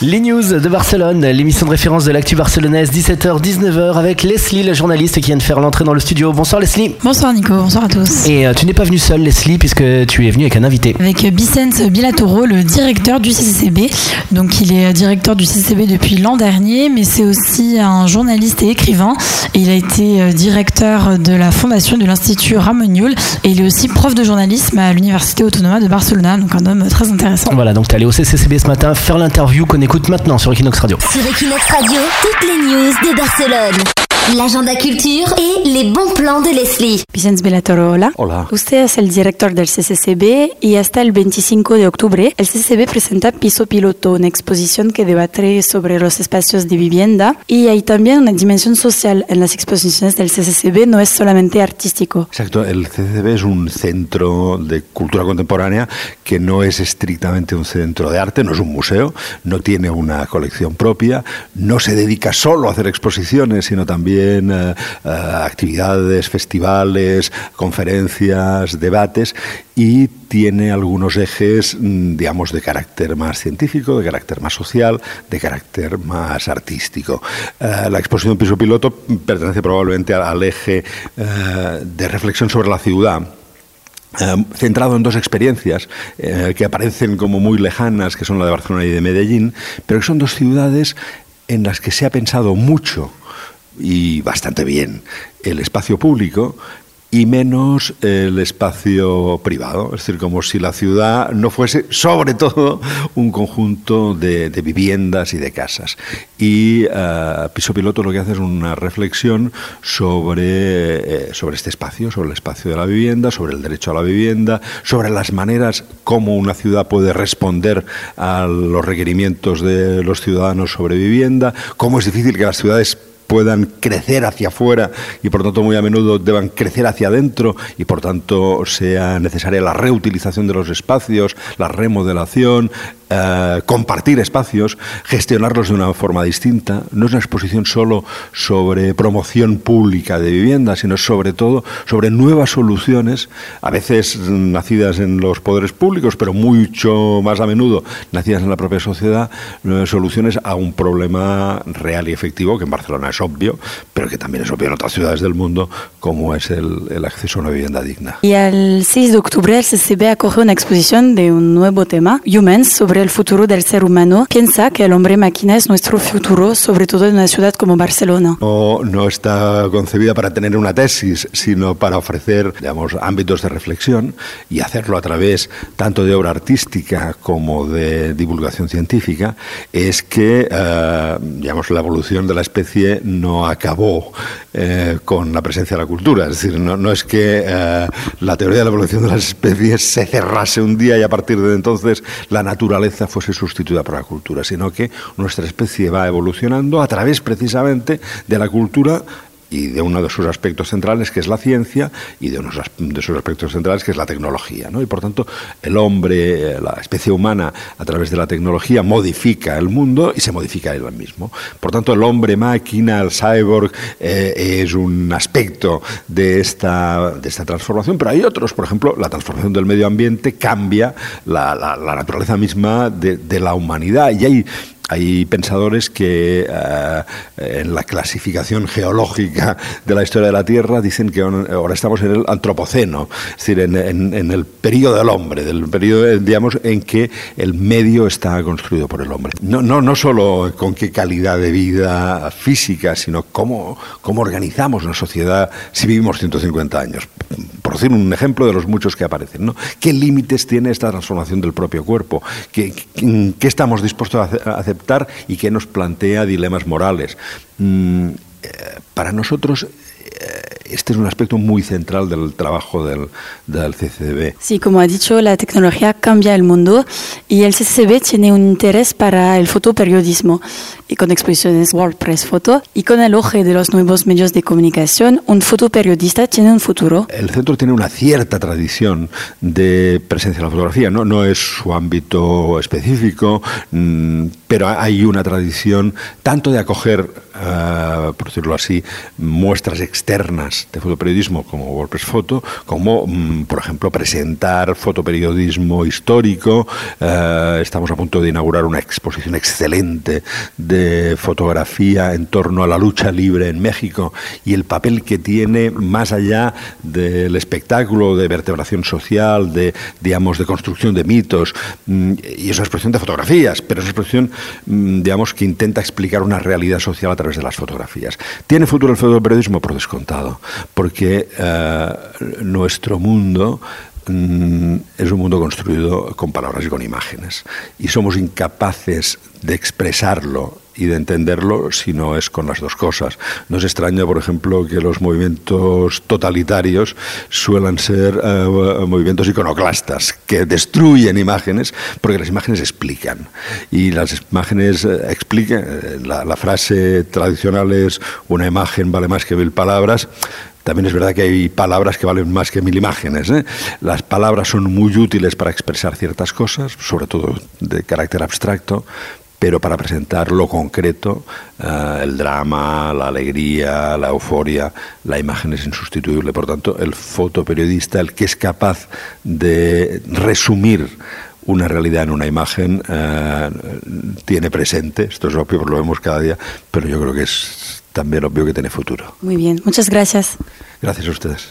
Les news de Barcelone, l'émission de référence de l'actu barcelonaise, 17h-19h avec Leslie, la journaliste qui vient de faire l'entrée dans le studio. Bonsoir Leslie. Bonsoir Nico, bonsoir à tous. Et euh, tu n'es pas venu seul Leslie puisque tu es venu avec un invité. Avec Vicente Bilatoro, le directeur du CCCB. Donc il est directeur du CCCB depuis l'an dernier, mais c'est aussi un journaliste et écrivain. Et il a été euh, directeur de la fondation de l'Institut Ramon et il est aussi prof de journalisme à l'Université Autonoma de Barcelone, donc un homme très intéressant. Voilà, donc tu es allé au CCCB ce matin faire l'interview écoute maintenant sur Equinox Radio. Sur Equinox Radio, toutes les news de Barcelone. L'agenda culture et les bons plans de Leslie. Vicente Belatoro, hola. Hola. Usted es el director del CCCB y hasta el 25 de octubre el CCCB presenta Piso Piloto, una exposición que debate sobre los espacios de vivienda y hay también una dimensión social en las exposiciones del CCCB, no es solamente artístico. Exacto, el CCCB es un centro de cultura contemporánea que no es estrictamente un centro de arte, no es un museo, no tiene una colección propia, no se dedica solo a hacer exposiciones, sino también eh, eh, actividades, festivales, conferencias, debates y tiene algunos ejes, mm, digamos, de carácter más científico, de carácter más social, de carácter más artístico. Eh, la exposición Piso Piloto pertenece probablemente al eje de reflexión sobre la ciudad centrado en dos experiencias que aparecen como muy lejanas, que son la de Barcelona y de Medellín, pero que son dos ciudades en las que se ha pensado mucho y bastante bien el espacio público y menos el espacio privado. Es decir, como si la ciudad no fuese sobre todo un conjunto de, viviendas y de casas. Y uh, Piso Piloto lo que hace es una reflexión sobre, eh, sobre este espacio, sobre el espacio de la vivienda, sobre el derecho a la vivienda, sobre las maneras como una ciudad puede responder a los requerimientos de los ciudadanos sobre vivienda, cómo es difícil que las ciudades puedan crecer hacia afuera y por tanto muy a menudo deban crecer hacia adentro y por tanto sea necesaria la reutilización de los espacios, la remodelación, eh, compartir espacios, gestionarlos de una forma distinta. No es una exposición solo sobre promoción pública de vivienda, sino sobre todo sobre nuevas soluciones, a veces nacidas en los poderes públicos, pero mucho más a menudo nacidas en la propia sociedad, nuevas soluciones a un problema real y efectivo que en Barcelona es obvio, pero que también es obvio en otras ciudades del mundo, como es el, el acceso a una vivienda digna. Y el 6 de octubre el CCB acoge una exposición de un nuevo tema, Humans, sobre el futuro del ser humano, piensa que el hombre máquina es nuestro futuro, sobre todo en una ciudad como Barcelona. No, no está concebida para tener una tesis, sino para ofrecer, digamos, ámbitos de reflexión y hacerlo a través tanto de obra artística como de divulgación científica, es que, eh, digamos, la evolución de la especie no acabó eh, con la presencia de la cultura. Es decir, no, no es que eh, la teoría de la evolución de las especies se cerrase un día y a partir de entonces la naturaleza fuese sustituida por la cultura, sino que nuestra especie va evolucionando a través precisamente de la cultura y de uno de sus aspectos centrales, que es la ciencia, y de uno de sus aspectos centrales, que es la tecnología. ¿no? Y por tanto, el hombre, eh, la especie humana, a través de la tecnología, modifica el mundo y se modifica él mismo. Por tanto, el hombre-máquina, el cyborg, eh, es un aspecto de esta, de esta transformación, pero hay otros. Por ejemplo, la transformación del medio ambiente cambia la, la, naturaleza misma de, de la humanidad. Y hay hay pensadores que eh, en la clasificación geológica de la historia de la Tierra dicen que ahora estamos en el antropoceno, es decir, en, el periodo del hombre, del periodo, digamos, en que el medio está construido por el hombre. No, no, no solo con qué calidad de vida física, sino cómo, cómo organizamos una sociedad si vivimos 150 años por decir un ejemplo de los muchos que aparecen. ¿no? ¿Qué límites tiene esta transformación del propio cuerpo? ¿Qué, qué, estamos dispuestos a aceptar y qué nos plantea dilemas morales? Mm, eh, para nosotros este es un aspecto muy central del trabajo del, del, CCB. Sí, como ha dicho, la tecnología cambia el mundo y el CCB tiene un interés para el fotoperiodismo y con exposiciones WordPress Foto y con el ojo de los nuevos medios de comunicación, un fotoperiodista tiene un futuro. El centro tiene una cierta tradición de presencia en la fotografía, no, no es su ámbito específico, mm, pero hay una tradición tanto de acoger eh, por decirlo así, muestras externas de fotoperiodismo como WordPress Photo, como, mm, por ejemplo, presentar fotoperiodismo histórico. Eh, estamos a punto de inaugurar una exposición excelente de fotografía en torno a la lucha libre en México y el papel que tiene más allá del espectáculo de vertebración social, de, digamos, de construcción de mitos, mm, y es una expresión de fotografías, pero es una expresión, mm, digamos, que intenta explicar una realidad social a través de las fotografías. ¿Tiene futuro el fotoperiodismo? Por descontado, porque eh, nuestro mundo mm, es un mundo construido con palabras y con imágenes, y somos incapaces de expresarlo y de entenderlo si no es con las dos cosas. No es extraño, por ejemplo, que los movimientos totalitarios suelan ser eh, movimientos iconoclastas, que destruyen imágenes porque las imágenes explican. Y las imágenes eh, explican, eh, la, la frase tradicional es una imagen vale más que mil palabras, también es verdad que hay palabras que valen más que mil imágenes. ¿eh? Las palabras son muy útiles para expresar ciertas cosas, sobre todo de carácter abstracto, pero para presentar lo concreto, eh, el drama, la alegría, la euforia, la imagen es insustituible. Por tanto, el fotoperiodista, el que es capaz de resumir una realidad en una imagen, eh, tiene presente, esto es obvio, lo vemos cada día, pero yo creo que es también obvio que tiene futuro. Muy bien, muchas gracias. Gracias a ustedes.